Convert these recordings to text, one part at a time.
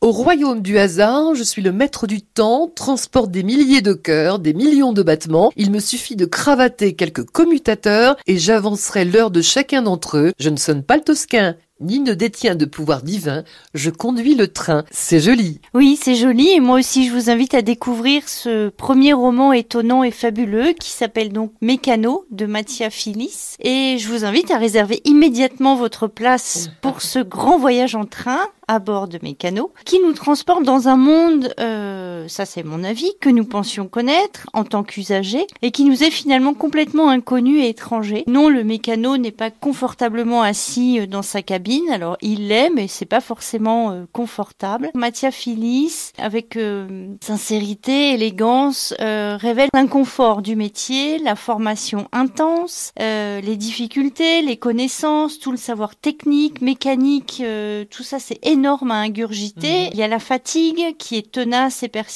Au royaume du hasard, je suis le maître du temps, transporte des milliers de cœurs, des millions de battements. Il me suffit de cravater quelques commutateurs et j'avancerai l'heure de chacun d'entre eux. Je ne sonne pas le tosquin, ni ne détient de pouvoir divin, je conduis le train. C'est joli. Oui, c'est joli et moi aussi je vous invite à découvrir ce premier roman étonnant et fabuleux qui s'appelle donc Mécano de Mattia Phyllis et je vous invite à réserver immédiatement votre place pour ce grand voyage en train à bord de Mécano qui nous transporte dans un monde, euh, ça c'est mon avis, que nous pensions connaître en tant qu'usagers et qui nous est finalement complètement inconnu et étranger. Non, le Mécano n'est pas confortablement assis dans sa cabine alors il l'est, mais c'est pas forcément euh, confortable. Mattia Phyllis, avec euh, sincérité, élégance, euh, révèle l'inconfort du métier, la formation intense, les difficultés, les connaissances, tout le savoir technique, mécanique, tout ça c'est énorme à ingurgiter. Mhm. Il y a la fatigue qui est tenace et persistante,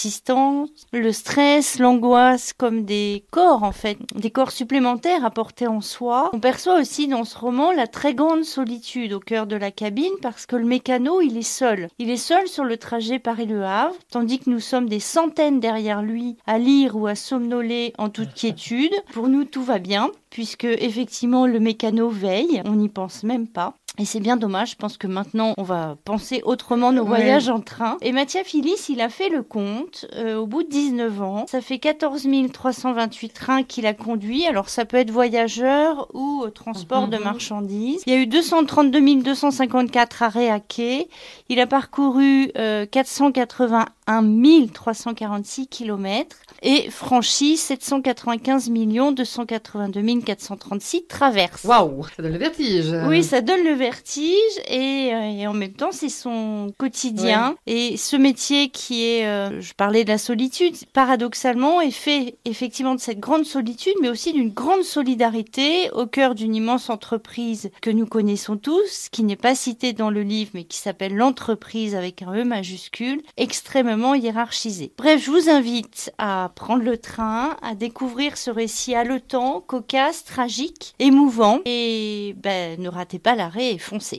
le stress, l'angoisse comme des corps en fait, des corps supplémentaires à porter en soi. On perçoit aussi dans ce roman la très grande solitude au cœur de la cabine parce que le mécano, il est seul. Il est seul sur le trajet Paris-Le Havre, tandis que nous sommes des centaines derrière lui à lire ou à somnoler en toute quiétude. Pour nous, tout va bien puisque effectivement le mécano veille, on n'y pense même pas. Et c'est bien dommage, je pense que maintenant on va penser autrement nos voyages en train. Et Mathias Phyllis, il a fait le compte euh, au bout de 19 ans. Ça fait 14 328 trains qu'il a conduit. Alors ça peut être voyageur ou euh, transport de mhm. marchandises. Il y a eu 232 254 arrêts à quai. Il a parcouru euh, 481 346 kilomètres et franchi 795 282 436 traverses. Waouh, ça donne le vertige. Oui, ça donne le vertige et, euh, et en même temps c'est son quotidien et ce métier qui est, euh, je parlais de la solitude, paradoxalement est fait effectivement de cette grande solitude, mais aussi d'une grande solidarité au cœur d'une immense entreprise que nous connaissons tous, qui n'est pas citée dans le livre, mais qui s'appelle l'entreprise avec un E majuscule, extrêmement hiérarchisée. Bref, je vous invite à prendre le train, à découvrir ce récit haletant, cocasse, tragique, émouvant. Et ben, ne ratez pas l'arrêt et foncez.